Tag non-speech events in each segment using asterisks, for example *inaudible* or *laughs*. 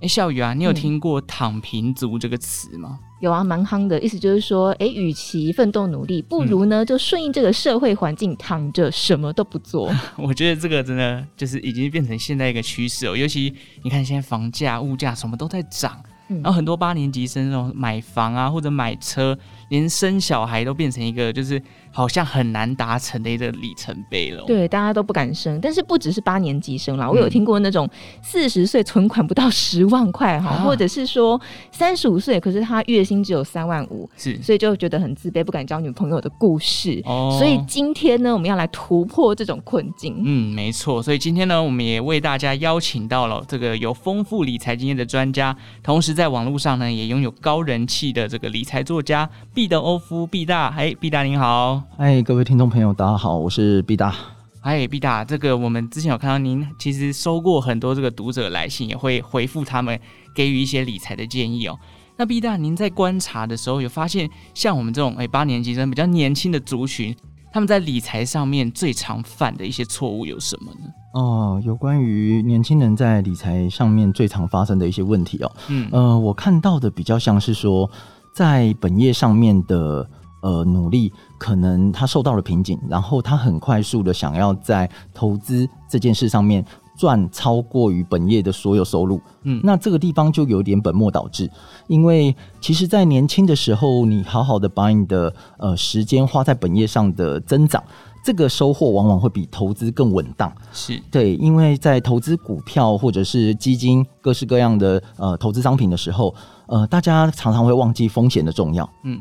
哎，笑宇啊，你有听过“躺平族”这个词吗？嗯有啊，蛮夯的，意思就是说，哎，与其奋斗努力，不如呢就顺应这个社会环境，躺着什么都不做。*laughs* 我觉得这个真的就是已经变成现在一个趋势哦，尤其你看现在房价、物价什么都在涨。然后很多八年级生那种买房啊，或者买车，连生小孩都变成一个就是好像很难达成的一个里程碑了。对，大家都不敢生。但是不只是八年级生啦，我有听过那种四十岁存款不到十万块哈，嗯、或者是说三十五岁，可是他月薪只有三万五，是，所以就觉得很自卑，不敢交女朋友的故事。哦，所以今天呢，我们要来突破这种困境。嗯，没错。所以今天呢，我们也为大家邀请到了这个有丰富理财经验的专家，同时在网络上呢，也拥有高人气的这个理财作家毕德欧夫毕大，哎，毕大您好，哎，各位听众朋友，大家好，我是毕大，哎，毕大，这个我们之前有看到您其实收过很多这个读者来信，也会回复他们，给予一些理财的建议哦。那毕大，您在观察的时候有发现，像我们这种哎八年级生比较年轻的族群，他们在理财上面最常犯的一些错误有什么呢？哦，有关于年轻人在理财上面最常发生的一些问题哦，嗯，呃，我看到的比较像是说，在本业上面的呃努力，可能他受到了瓶颈，然后他很快速的想要在投资这件事上面赚超过于本业的所有收入，嗯，那这个地方就有点本末倒置，因为其实，在年轻的时候，你好好的把你的呃时间花在本业上的增长。这个收获往往会比投资更稳当，是对，因为在投资股票或者是基金各式各样的呃投资商品的时候，呃，大家常常会忘记风险的重要。嗯，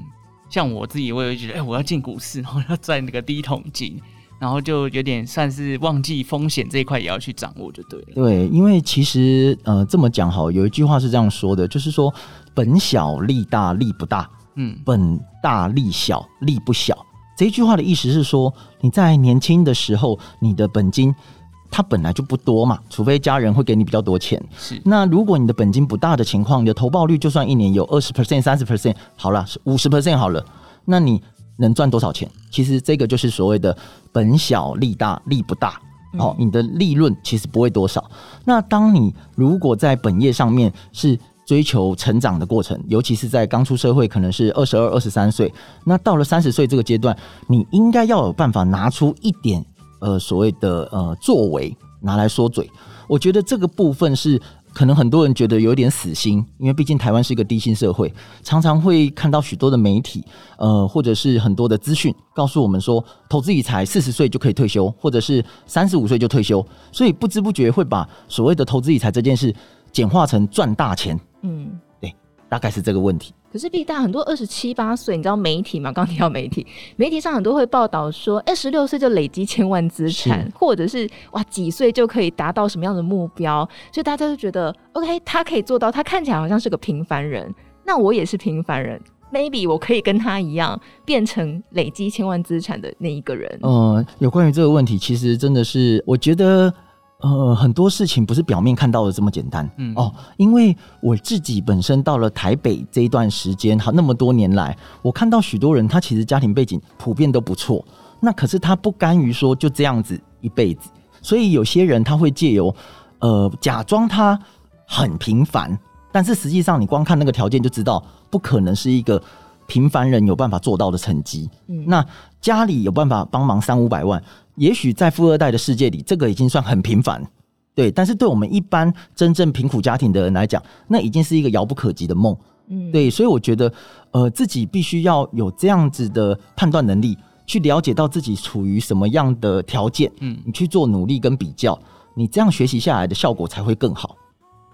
像我自己，我也会觉得，哎，我要进股市，*laughs* 然后要赚那个第一桶金，然后就有点算是忘记风险这一块也要去掌握，就对了。对，因为其实呃这么讲好，有一句话是这样说的，就是说本小利大利不大，嗯，本大利小利不小。这句话的意思是说，你在年轻的时候，你的本金它本来就不多嘛，除非家人会给你比较多钱。是，那如果你的本金不大的情况，你的投报率就算一年有二十 percent、三十 percent，好了，五十 percent 好了，那你能赚多少钱？其实这个就是所谓的本小利大利不大，哦，你的利润其实不会多少。那当你如果在本业上面是追求成长的过程，尤其是在刚出社会，可能是二十二、二十三岁。那到了三十岁这个阶段，你应该要有办法拿出一点呃所谓的呃作为拿来说嘴。我觉得这个部分是可能很多人觉得有点死心，因为毕竟台湾是一个低薪社会，常常会看到许多的媒体呃或者是很多的资讯告诉我们说，投资理财四十岁就可以退休，或者是三十五岁就退休，所以不知不觉会把所谓的投资理财这件事简化成赚大钱。嗯，对，大概是这个问题。可是毕大很多二十七八岁，你知道媒体吗？*laughs* 刚提到媒体，媒体上很多会报道说，二十六岁就累积千万资产，或者是哇几岁就可以达到什么样的目标，所以大家就觉得，OK，他可以做到，他看起来好像是个平凡人，那我也是平凡人，maybe 我可以跟他一样，变成累积千万资产的那一个人。呃，有关于这个问题，其实真的是，我觉得。呃，很多事情不是表面看到的这么简单，嗯。哦，因为我自己本身到了台北这一段时间，好那么多年来，我看到许多人，他其实家庭背景普遍都不错，那可是他不甘于说就这样子一辈子，所以有些人他会借由呃假装他很平凡，但是实际上你光看那个条件就知道，不可能是一个平凡人有办法做到的成绩，嗯，那家里有办法帮忙三五百万。也许在富二代的世界里，这个已经算很平凡，对。但是对我们一般真正贫苦家庭的人来讲，那已经是一个遥不可及的梦，嗯，对。所以我觉得，呃，自己必须要有这样子的判断能力，去了解到自己处于什么样的条件，嗯，你去做努力跟比较，你这样学习下来的效果才会更好。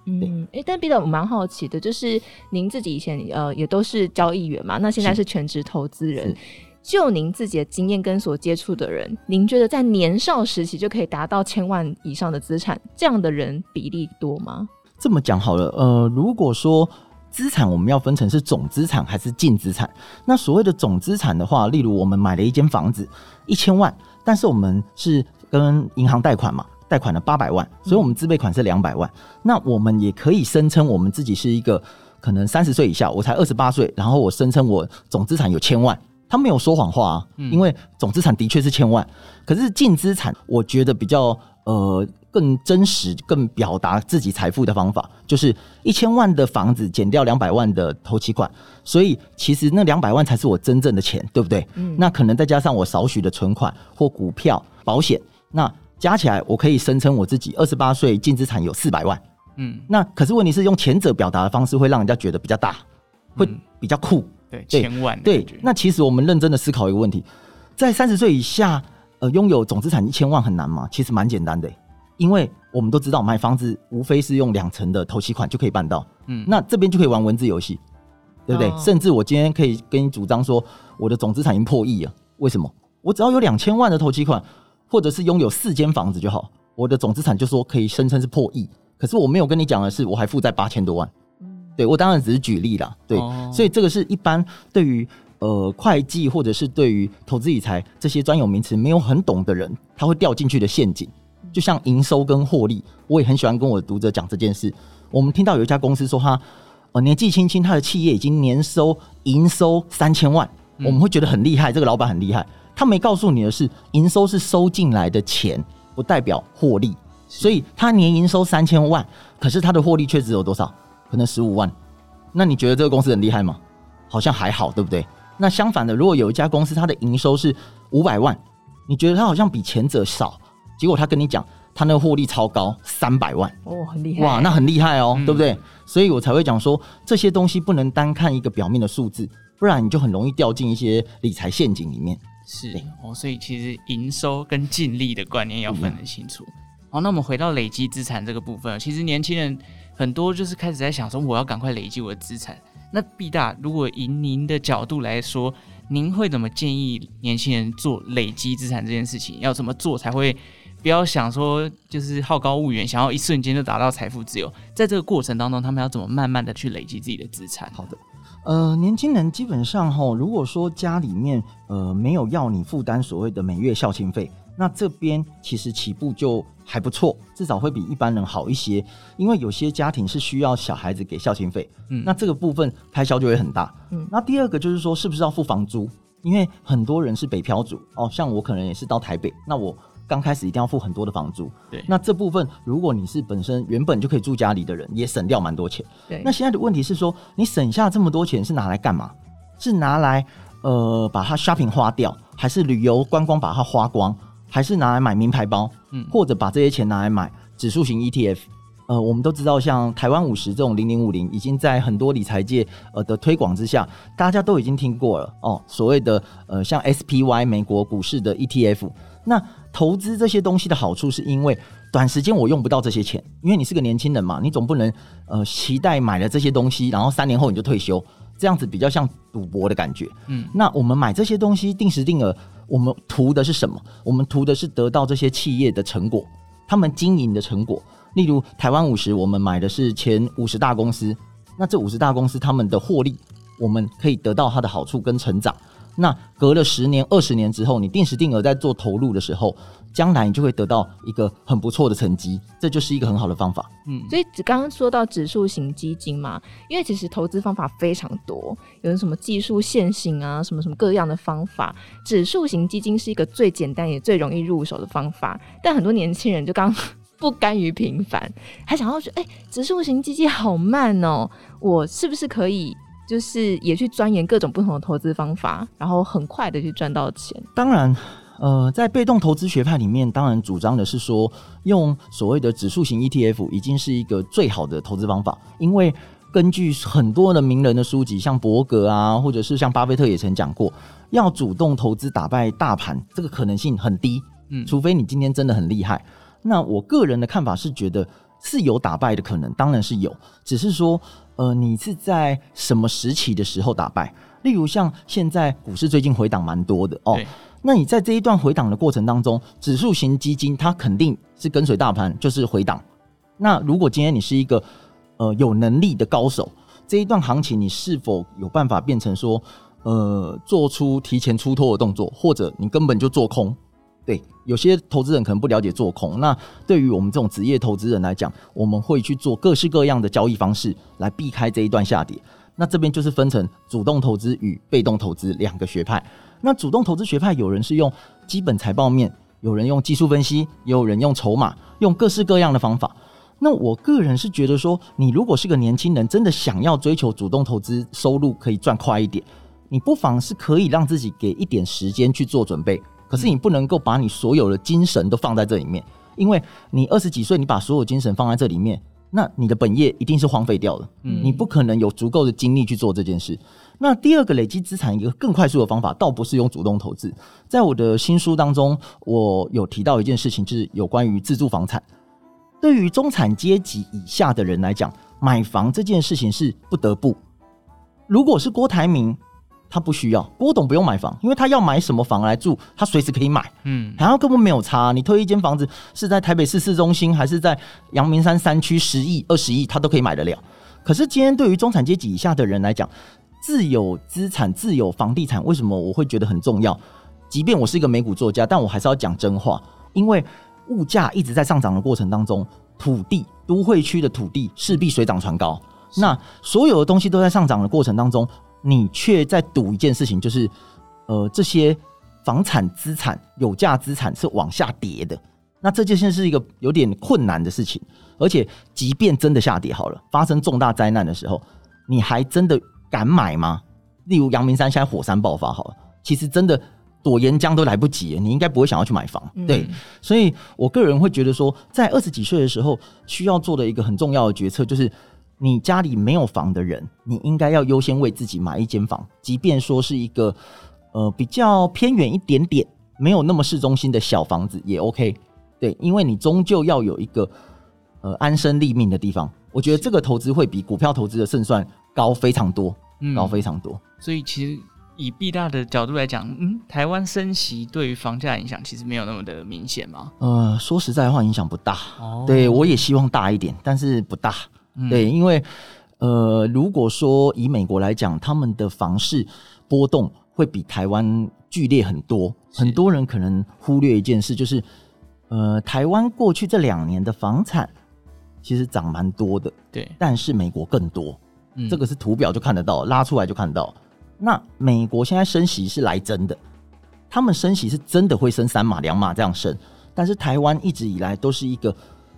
嗯，哎，但彼得我蛮好奇的，就是您自己以前呃也都是交易员嘛，那现在是全职投资人。就您自己的经验跟所接触的人，您觉得在年少时期就可以达到千万以上的资产，这样的人比例多吗？这么讲好了，呃，如果说资产我们要分成是总资产还是净资产，那所谓的总资产的话，例如我们买了一间房子，一千万，但是我们是跟银行贷款嘛，贷款了八百万，所以我们自备款是两百万。嗯、那我们也可以声称我们自己是一个可能三十岁以下，我才二十八岁，然后我声称我总资产有千万，他没有说谎话啊，因为总资产的确是千万，可是净资产我觉得比较呃。更真实、更表达自己财富的方法，就是一千万的房子减掉两百万的头期款，所以其实那两百万才是我真正的钱，对不对？嗯。那可能再加上我少许的存款或股票、保险，那加起来我可以声称我自己二十八岁净资产有四百万。嗯。那可是问题是用前者表达的方式会让人家觉得比较大，会比较酷。嗯、对，千万。对。那其实我们认真的思考一个问题，在三十岁以下，呃，拥有总资产一千万很难吗？其实蛮简单的。因为我们都知道，买房子无非是用两成的头期款就可以办到，嗯，那这边就可以玩文字游戏，对不对？哦、甚至我今天可以跟你主张说，我的总资产已经破亿了。为什么？我只要有两千万的头期款，或者是拥有四间房子就好，我的总资产就说可以声称是破亿。可是我没有跟你讲的是，我还负债八千多万。嗯，对，我当然只是举例啦，对，哦、所以这个是一般对于呃会计或者是对于投资理财这些专有名词没有很懂的人，他会掉进去的陷阱。就像营收跟获利，我也很喜欢跟我的读者讲这件事。我们听到有一家公司说他呃年纪轻轻，他的企业已经年收营收三千万，我们会觉得很厉害，这个老板很厉害。他没告诉你的是，营收是收进来的钱，不代表获利。所以他年营收三千万，可是他的获利却只有多少？可能十五万。那你觉得这个公司很厉害吗？好像还好，对不对？那相反的，如果有一家公司，它的营收是五百万，你觉得它好像比前者少？结果他跟你讲，他那个获利超高，三百万哦，很厉害哇，那很厉害哦，嗯、对不对？所以我才会讲说，这些东西不能单看一个表面的数字，不然你就很容易掉进一些理财陷阱里面。是哦，所以其实营收跟净利的观念要分得清楚。好、那我们回到累积资产这个部分，其实年轻人很多就是开始在想说，我要赶快累积我的资产。那毕大，如果以您的角度来说，您会怎么建议年轻人做累积资产这件事情？要怎么做才会？不要想说就是好高骛远，想要一瞬间就达到财富自由。在这个过程当中，他们要怎么慢慢的去累积自己的资产？好的，呃，年轻人基本上哈，如果说家里面呃没有要你负担所谓的每月孝亲费，那这边其实起步就还不错，至少会比一般人好一些。因为有些家庭是需要小孩子给孝亲费，嗯，那这个部分开销就会很大。嗯，那第二个就是说，是不是要付房租？因为很多人是北漂族哦，像我可能也是到台北，那我。刚开始一定要付很多的房租，对。那这部分，如果你是本身原本就可以住家里的人，也省掉蛮多钱。对。那现在的问题是说，你省下这么多钱是拿来干嘛？是拿来呃把它 shopping 花掉，还是旅游观光把它花光，还是拿来买名牌包？嗯。或者把这些钱拿来买指数型 ETF？呃，我们都知道，像台湾五十这种零零五零，已经在很多理财界呃的推广之下，大家都已经听过了哦。所谓的呃像 SPY 美国股市的 ETF，那。投资这些东西的好处，是因为短时间我用不到这些钱，因为你是个年轻人嘛，你总不能呃期待买了这些东西，然后三年后你就退休，这样子比较像赌博的感觉。嗯，那我们买这些东西定时定额，我们图的是什么？我们图的是得到这些企业的成果，他们经营的成果。例如台湾五十，我们买的是前五十大公司，那这五十大公司他们的获利，我们可以得到它的好处跟成长。那隔了十年、二十年之后，你定时定额在做投入的时候，将来你就会得到一个很不错的成绩，这就是一个很好的方法。嗯，所以只刚刚说到指数型基金嘛，因为其实投资方法非常多，有什么技术线型啊，什么什么各样的方法。指数型基金是一个最简单也最容易入手的方法，但很多年轻人就刚不甘于平凡，还想要说，哎、欸，指数型基金好慢哦，我是不是可以？就是也去钻研各种不同的投资方法，然后很快的去赚到钱。当然，呃，在被动投资学派里面，当然主张的是说，用所谓的指数型 ETF 已经是一个最好的投资方法。因为根据很多的名人的书籍，像伯格啊，或者是像巴菲特也曾讲过，要主动投资打败大盘，这个可能性很低。嗯，除非你今天真的很厉害。那我个人的看法是觉得是有打败的可能，当然是有，只是说。呃，你是在什么时期的时候打败？例如像现在股市最近回档蛮多的哦，那你在这一段回档的过程当中，指数型基金它肯定是跟随大盘，就是回档。那如果今天你是一个呃有能力的高手，这一段行情你是否有办法变成说呃做出提前出脱的动作，或者你根本就做空？对，有些投资人可能不了解做空。那对于我们这种职业投资人来讲，我们会去做各式各样的交易方式来避开这一段下跌。那这边就是分成主动投资与被动投资两个学派。那主动投资学派，有人是用基本财报面，有人用技术分析，也有人用筹码，用各式各样的方法。那我个人是觉得说，你如果是个年轻人，真的想要追求主动投资，收入可以赚快一点，你不妨是可以让自己给一点时间去做准备。可是你不能够把你所有的精神都放在这里面，因为你二十几岁，你把所有精神放在这里面，那你的本业一定是荒废掉了。嗯，你不可能有足够的精力去做这件事。那第二个累积资产一个更快速的方法，倒不是用主动投资。在我的新书当中，我有提到一件事情，就是有关于自住房产。对于中产阶级以下的人来讲，买房这件事情是不得不。如果是郭台铭，他不需要；郭董不用买房，因为他要买什么房来住，他随时可以买。嗯，然后根本没有差。你推一间房子是在台北市市中心，还是在阳明山山区，十亿、二十亿，他都可以买得了。可是今天对于中产阶级以下的人来讲，自有资产、自有房地产，为什么我会觉得很重要？即便我是一个美股作家，但我还是要讲真话，因为。物价一直在上涨的过程当中，土地都会区的土地势必水涨船高。那所有的东西都在上涨的过程当中，你却在赌一件事情，就是呃，这些房产资产、有价资产是往下跌的。那这件事是一个有点困难的事情。而且，即便真的下跌好了，发生重大灾难的时候，你还真的敢买吗？例如阳明山现在火山爆发好了，其实真的。躲岩浆都来不及，你应该不会想要去买房，嗯、对，所以我个人会觉得说，在二十几岁的时候，需要做的一个很重要的决策，就是你家里没有房的人，你应该要优先为自己买一间房，即便说是一个呃比较偏远一点点，没有那么市中心的小房子也 OK，对，因为你终究要有一个呃安身立命的地方。我觉得这个投资会比股票投资的胜算高非常多，嗯、高非常多。所以其实。以币大的角度来讲，嗯，台湾升息对于房价影响其实没有那么的明显吗？呃，说实在话，影响不大。哦，对，我也希望大一点，但是不大。嗯、对，因为呃，如果说以美国来讲，他们的房市波动会比台湾剧烈很多。很多人可能忽略一件事，就是呃，台湾过去这两年的房产其实涨蛮多的。对，但是美国更多。嗯，这个是图表就看得到，拉出来就看得到。那美国现在升息是来真的，他们升息是真的会升三码两码这样升，但是台湾一直以来都是一个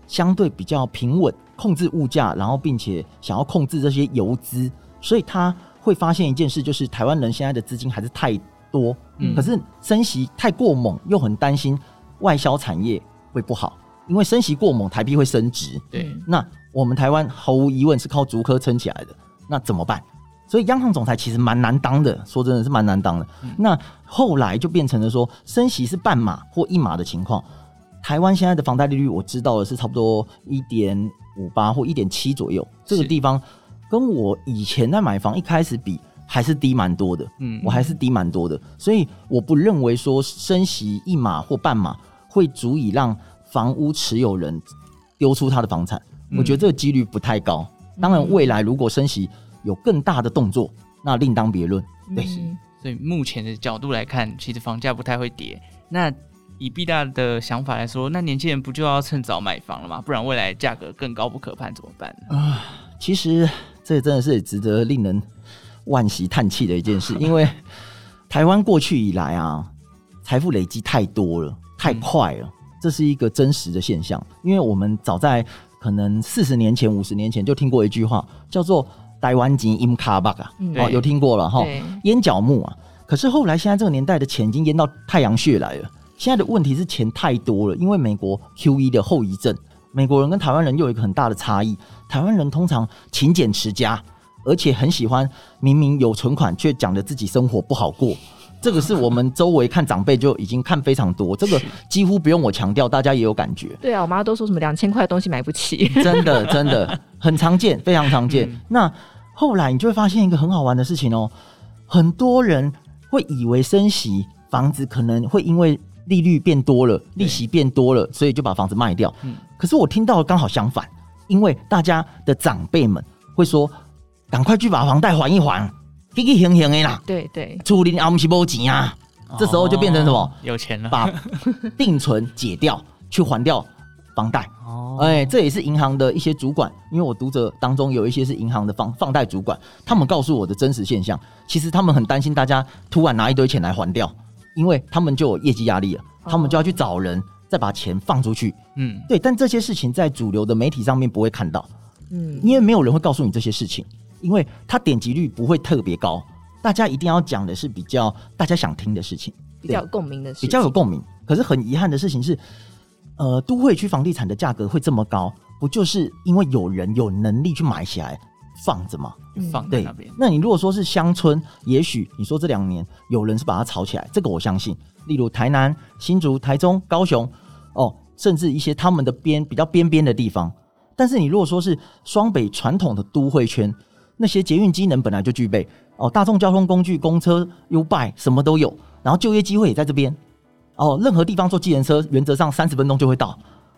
相对比较平稳，控制物价，然后并且想要控制这些游资，所以他会发现一件事，就是台湾人现在的资金还是太多，嗯，可是升息太过猛，又很担心外销产业会不好，因为升息过猛，台币会升值，对，那我们台湾毫无疑问是靠竹科撑起来的，那怎么办？所以央行总裁其实蛮难当的，说真的是蛮难当的。嗯、那后来就变成了说升息是半码或一码的情况。台湾现在的房贷利率我知道的是差不多一点五八或一点七左右，这个地方跟我以前在买房一开始比还是低蛮多的。嗯，我还是低蛮多的，所以我不认为说升息一码或半码会足以让房屋持有人丢出他的房产。我觉得这个几率不太高。当然，未来如果升息，有更大的动作，那另当别论。对，嗯、所以目前的角度来看，其实房价不太会跌。那以毕大的想法来说，那年轻人不就要趁早买房了吗？不然未来价格更高不可攀，怎么办呢？啊，其实这真的是值得令人惋惜叹气的一件事，*laughs* 因为台湾过去以来啊，财富累积太多了，太快了，嗯、这是一个真实的现象。因为我们早在可能四十年前、五十年前就听过一句话，叫做。台湾钱淹脚目啊，哦，有听过了哈，淹脚木啊。可是后来现在这个年代的钱已经淹到太阳穴来了。现在的问题是钱太多了，因为美国 QE 的后遗症，美国人跟台湾人又有一个很大的差异。台湾人通常勤俭持家，而且很喜欢明明有存款却讲的自己生活不好过。这个是我们周围看长辈就已经看非常多，这个几乎不用我强调，大家也有感觉。对啊，我妈都说什么两千块的东西买不起，真的真的很常见，非常常见。嗯、那后来你就会发现一个很好玩的事情哦，很多人会以为升息房子可能会因为利率变多了，利息变多了，所以就把房子卖掉。嗯，可是我听到刚好相反，因为大家的长辈们会说，赶快去把房贷还一还。给给行行的啦，对对，厝里阿姆是无钱啊，这时候就变成什么？哦、有钱了，把定存解掉，去还掉房贷。哦，哎，这也是银行的一些主管，因为我读者当中有一些是银行的放放贷主管，他们告诉我的真实现象，其实他们很担心大家突然拿一堆钱来还掉，因为他们就有业绩压力了，他们就要去找人再把钱放出去。嗯，对，但这些事情在主流的媒体上面不会看到，嗯，因为没有人会告诉你这些事情，因为它点击率不会特别高。大家一定要讲的是比较大家想听的事情，比较有共鸣的事情，比较有共鸣。可是很遗憾的事情是，呃，都会区房地产的价格会这么高，不就是因为有人有能力去买起来放着吗？放在那边。那你如果说是乡村，也许你说这两年有人是把它炒起来，这个我相信。例如台南、新竹、台中、高雄，哦，甚至一些他们的边比较边边的地方。但是你如果说是双北传统的都会圈，那些捷运机能本来就具备。哦，大众交通工具，公车、U-Bike 什么都有，然后就业机会也在这边。哦，任何地方坐计程车，原则上三十分钟就会到。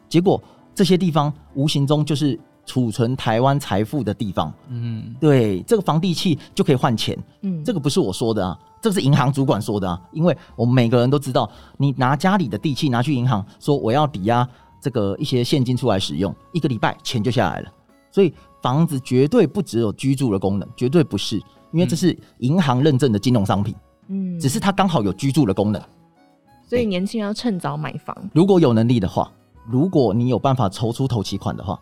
结果这些地方无形中就是储存台湾财富的地方。嗯，对，这个房地契就可以换钱。嗯，这个不是我说的啊，这个是银行主管说的啊。因为我们每个人都知道，你拿家里的地契拿去银行，说我要抵押这个一些现金出来使用，一个礼拜钱就下来了。所以房子绝对不只有居住的功能，绝对不是。因为这是银行认证的金融商品，嗯，只是它刚好有居住的功能，所以年轻人要趁早买房。如果有能力的话，如果你有办法筹出头期款的话，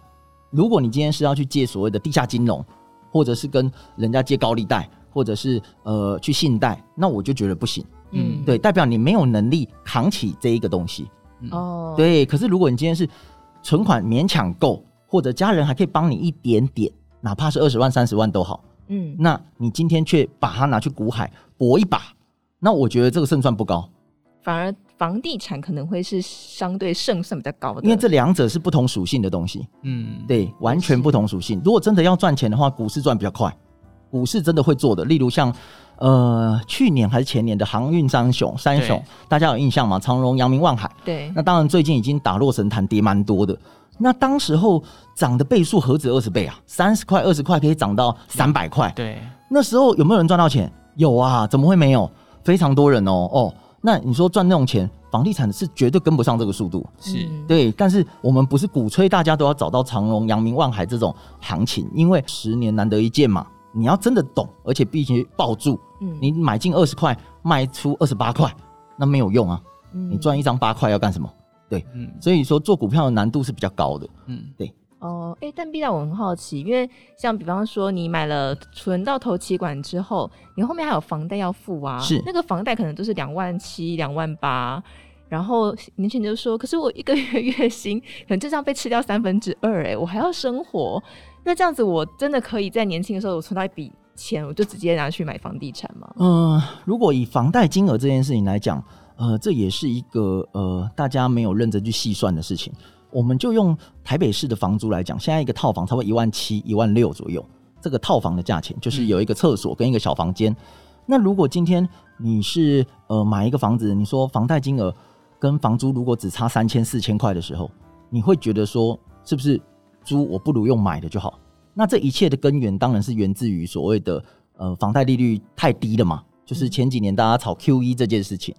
如果你今天是要去借所谓的地下金融，或者是跟人家借高利贷，或者是呃去信贷，那我就觉得不行，嗯，对，代表你没有能力扛起这一个东西，哦、嗯，对。可是如果你今天是存款勉强够，或者家人还可以帮你一点点，哪怕是二十万、三十万都好。嗯，那你今天却把它拿去股海搏一把，那我觉得这个胜算不高，反而房地产可能会是相对胜算比较高的，因为这两者是不同属性的东西。嗯，对，完全不同属性。如果真的要赚钱的话，股市赚比较快，股市真的会做的。例如像呃去年还是前年的航运三雄，三雄大家有印象吗？长荣、阳明、万海。对，那当然最近已经打落神坛，跌蛮多的。那当时候涨的倍数何止二十倍啊？三十块、二十块可以涨到三百块。对，那时候有没有人赚到钱？有啊，怎么会没有？非常多人哦哦。那你说赚那种钱，房地产是绝对跟不上这个速度。是，对。但是我们不是鼓吹大家都要找到长隆、阳明、万海这种行情，因为十年难得一见嘛。你要真的懂，而且必须抱住。嗯。你买进二十块，卖出二十八块，那没有用啊。嗯。你赚一张八块要干什么？对，嗯，所以说做股票的难度是比较高的，嗯，对。哦，哎，但 B 大我很好奇，因为像比方说你买了存到头期管之后，你后面还有房贷要付啊，是那个房贷可能都是两万七、两万八，然后年轻人就说，可是我一个月 *laughs* 月薪可能就这样被吃掉三分之二，哎，我还要生活，那这样子我真的可以在年轻的时候我存到一笔钱，我就直接拿去买房地产吗？嗯、呃，如果以房贷金额这件事情来讲。呃，这也是一个呃，大家没有认真去细算的事情。我们就用台北市的房租来讲，现在一个套房差不多一万七、一万六左右。这个套房的价钱就是有一个厕所跟一个小房间。那如果今天你是呃买一个房子，你说房贷金额跟房租如果只差三千、四千块的时候，你会觉得说是不是租我不如用买的就好？那这一切的根源当然是源自于所谓的呃房贷利率太低了嘛，就是前几年大家炒 QE 这件事情。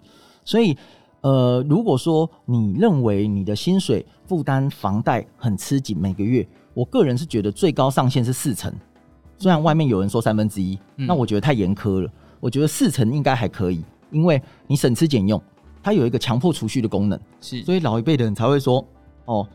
所以，呃，如果说你认为你的薪水负担房贷很吃紧，每个月，我个人是觉得最高上限是四成。虽然外面有人说三分之一，那我觉得太严苛了。我觉得四成应该还可以，因为你省吃俭用，它有一个强迫储蓄的功能。是，所以老一辈的人才会说，哦，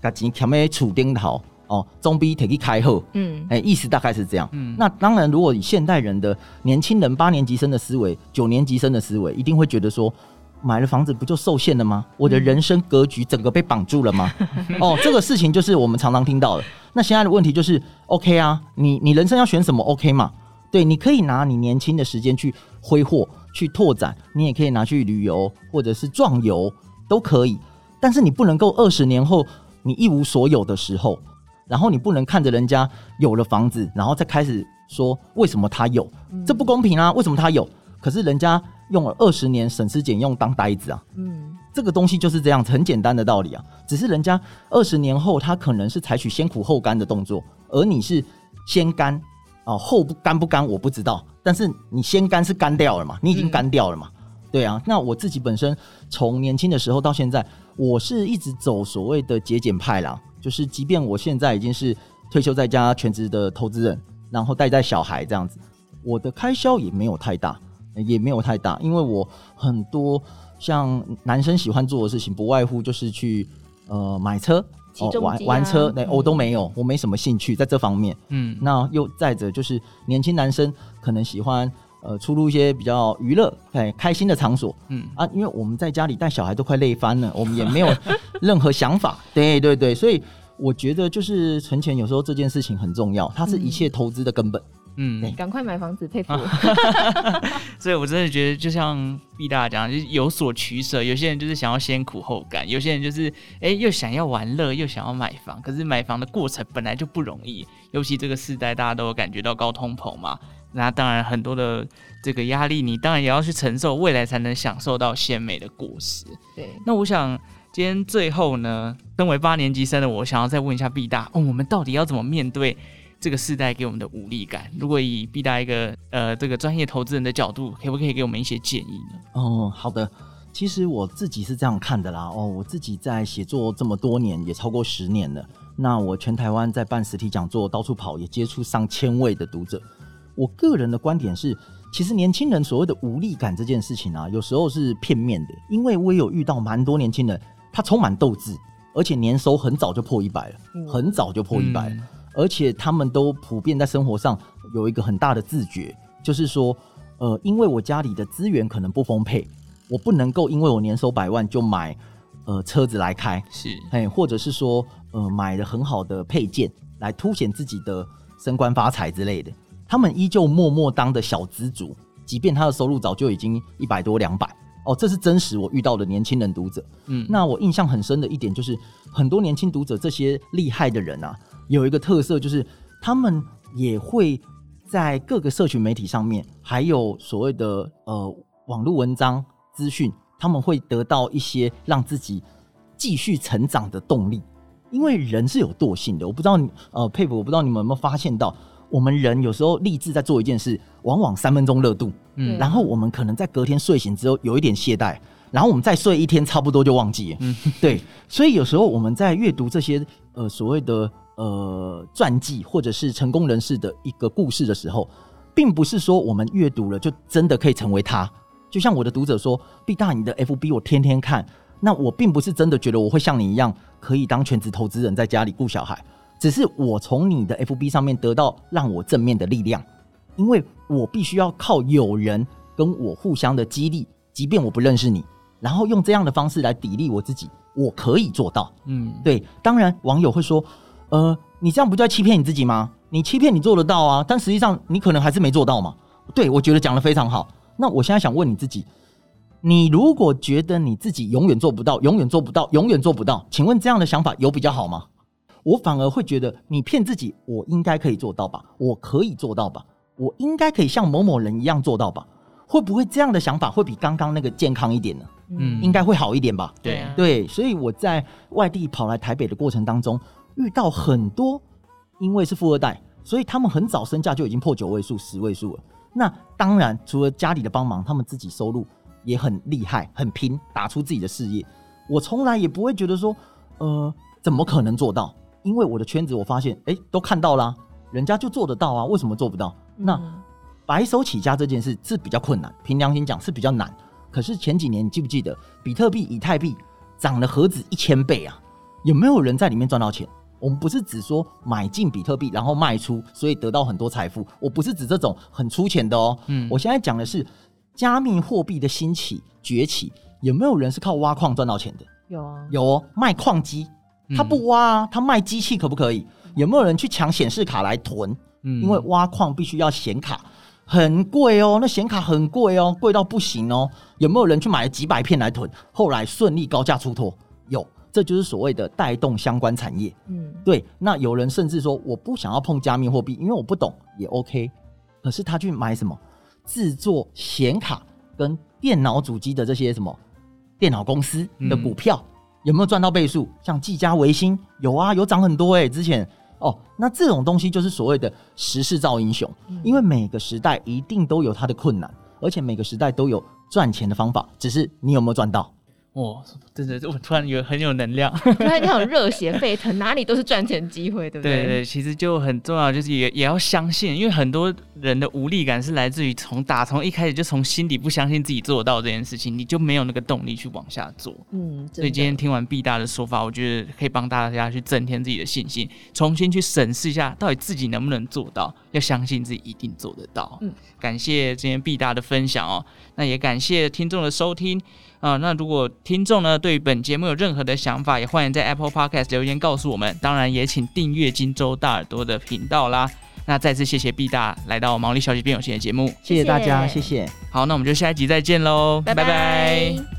把钱藏在储丁头，哦，总比提去开后。嗯，哎、欸，意思大概是这样。嗯，那当然，如果以现代人的年轻人八年级生的思维，九年级生的思维，一定会觉得说。买了房子不就受限了吗？我的人生格局整个被绑住了吗？哦，这个事情就是我们常常听到的。那现在的问题就是，OK 啊，你你人生要选什么？OK 嘛？对，你可以拿你年轻的时间去挥霍、去拓展，你也可以拿去旅游或者是壮游都可以。但是你不能够二十年后你一无所有的时候，然后你不能看着人家有了房子，然后再开始说为什么他有，这不公平啊？为什么他有？可是人家。用了二十年省吃俭用当呆子啊，嗯，这个东西就是这样子，很简单的道理啊。只是人家二十年后，他可能是采取先苦后甘的动作，而你是先干啊，后不干不干我不知道。但是你先干是干掉了嘛，你已经干掉了嘛，嗯、对啊，那我自己本身从年轻的时候到现在，我是一直走所谓的节俭派啦，就是即便我现在已经是退休在家全职的投资人，然后带带小孩这样子，我的开销也没有太大，也没有太大，因为我很多像男生喜欢做的事情，不外乎就是去呃买车。哦，玩玩车，那我、哦、都没有，我没什么兴趣在这方面。嗯，那又再者就是年轻男生可能喜欢呃出入一些比较娱乐、哎开心的场所。嗯啊，因为我们在家里带小孩都快累翻了，我们也没有 *laughs* 任何想法。对对对，所以我觉得就是存钱有时候这件事情很重要，它是一切投资的根本。嗯嗯，赶快买房子，佩服。*laughs* 所以，我真的觉得，就像毕大讲，就是有所取舍。有些人就是想要先苦后甘，有些人就是哎、欸，又想要玩乐，又想要买房。可是买房的过程本来就不容易，尤其这个时代，大家都有感觉到高通膨嘛。那当然，很多的这个压力，你当然也要去承受，未来才能享受到鲜美的果实。对。那我想，今天最后呢，身为八年级生的我，想要再问一下毕大，哦，我们到底要怎么面对？这个世代给我们的无力感，如果以毕大一个呃这个专业投资人的角度，可不可以给我们一些建议呢？哦，好的。其实我自己是这样看的啦。哦，我自己在写作这么多年，也超过十年了。那我全台湾在办实体讲座，到处跑，也接触上千位的读者。我个人的观点是，其实年轻人所谓的无力感这件事情啊，有时候是片面的。因为我也有遇到蛮多年轻人，他充满斗志，而且年收很早就破一百了，很早就破一百了。嗯而且他们都普遍在生活上有一个很大的自觉，就是说，呃，因为我家里的资源可能不丰沛，我不能够因为我年收百万就买呃车子来开，是，哎，或者是说，呃，买了很好的配件来凸显自己的升官发财之类的。他们依旧默默当的小资主，即便他的收入早就已经一百多两百哦，这是真实我遇到的年轻人读者。嗯，那我印象很深的一点就是，很多年轻读者这些厉害的人啊。有一个特色，就是他们也会在各个社群媒体上面，还有所谓的呃网络文章资讯，他们会得到一些让自己继续成长的动力。因为人是有惰性的，我不知道你呃佩服，我不知道你们有没有发现到，我们人有时候立志在做一件事，往往三分钟热度，嗯，然后我们可能在隔天睡醒之后有一点懈怠，然后我们再睡一天，差不多就忘记了，嗯，对，所以有时候我们在阅读这些呃所谓的。呃，传记或者是成功人士的一个故事的时候，并不是说我们阅读了就真的可以成为他。就像我的读者说：“毕大，你的 FB 我天天看。”那我并不是真的觉得我会像你一样可以当全职投资人，在家里顾小孩。只是我从你的 FB 上面得到让我正面的力量，因为我必须要靠有人跟我互相的激励，即便我不认识你，然后用这样的方式来砥砺我自己，我可以做到。嗯，对。当然，网友会说。呃，你这样不就在欺骗你自己吗？你欺骗你做得到啊，但实际上你可能还是没做到嘛。对，我觉得讲的非常好。那我现在想问你自己，你如果觉得你自己永远做不到，永远做不到，永远做不到，请问这样的想法有比较好吗？我反而会觉得你骗自己，我应该可以做到吧？我可以做到吧？我应该可以像某某人一样做到吧？会不会这样的想法会比刚刚那个健康一点呢？嗯，应该会好一点吧？对啊，对，所以我在外地跑来台北的过程当中。遇到很多，因为是富二代，所以他们很早身价就已经破九位数、十位数了。那当然，除了家里的帮忙，他们自己收入也很厉害、很拼，打出自己的事业。我从来也不会觉得说，呃，怎么可能做到？因为我的圈子，我发现，哎、欸，都看到啦，人家就做得到啊，为什么做不到？那白手起家这件事是比较困难，凭良心讲是比较难。可是前几年，你记不记得比特币、以太币涨了何止一千倍啊？有没有人在里面赚到钱？我们不是只说买进比特币然后卖出，所以得到很多财富。我不是指这种很粗浅的哦。嗯，我现在讲的是加密货币的兴起崛起，有没有人是靠挖矿赚到钱的？有啊，有哦。卖矿机，他不挖啊，他卖机器可不可以？有没有人去抢显示卡来囤？嗯，因为挖矿必须要显卡，很贵哦。那显卡很贵哦，贵到不行哦。有没有人去买了几百片来囤？后来顺利高价出脱？有。这就是所谓的带动相关产业，嗯，对。那有人甚至说，我不想要碰加密货币，因为我不懂，也 OK。可是他去买什么制作显卡跟电脑主机的这些什么电脑公司的股票，嗯、有没有赚到倍数？像技嘉、微星有啊，有涨很多哎、欸。之前哦，那这种东西就是所谓的时势造英雄，嗯、因为每个时代一定都有它的困难，而且每个时代都有赚钱的方法，只是你有没有赚到。哦，真的，我突然有很有能量，*laughs* 突然那种热血沸腾，哪里都是赚钱机会，对不对？对对，其实就很重要，就是也也要相信，因为很多人的无力感是来自于从打从一开始就从心底不相信自己做到这件事情，你就没有那个动力去往下做。嗯，所以今天听完毕大的说法，我觉得可以帮大家去增添自己的信心，重新去审视一下到底自己能不能做到，要相信自己一定做得到。嗯，感谢今天毕大的分享哦，那也感谢听众的收听。啊、呃，那如果听众呢对本节目有任何的想法，也欢迎在 Apple Podcast 留言告诉我们。当然，也请订阅荆州大耳朵的频道啦。那再次谢谢毕大来到毛利小姐变有钱的节目，谢谢大家，谢谢。好，那我们就下一集再见喽，拜拜。拜拜。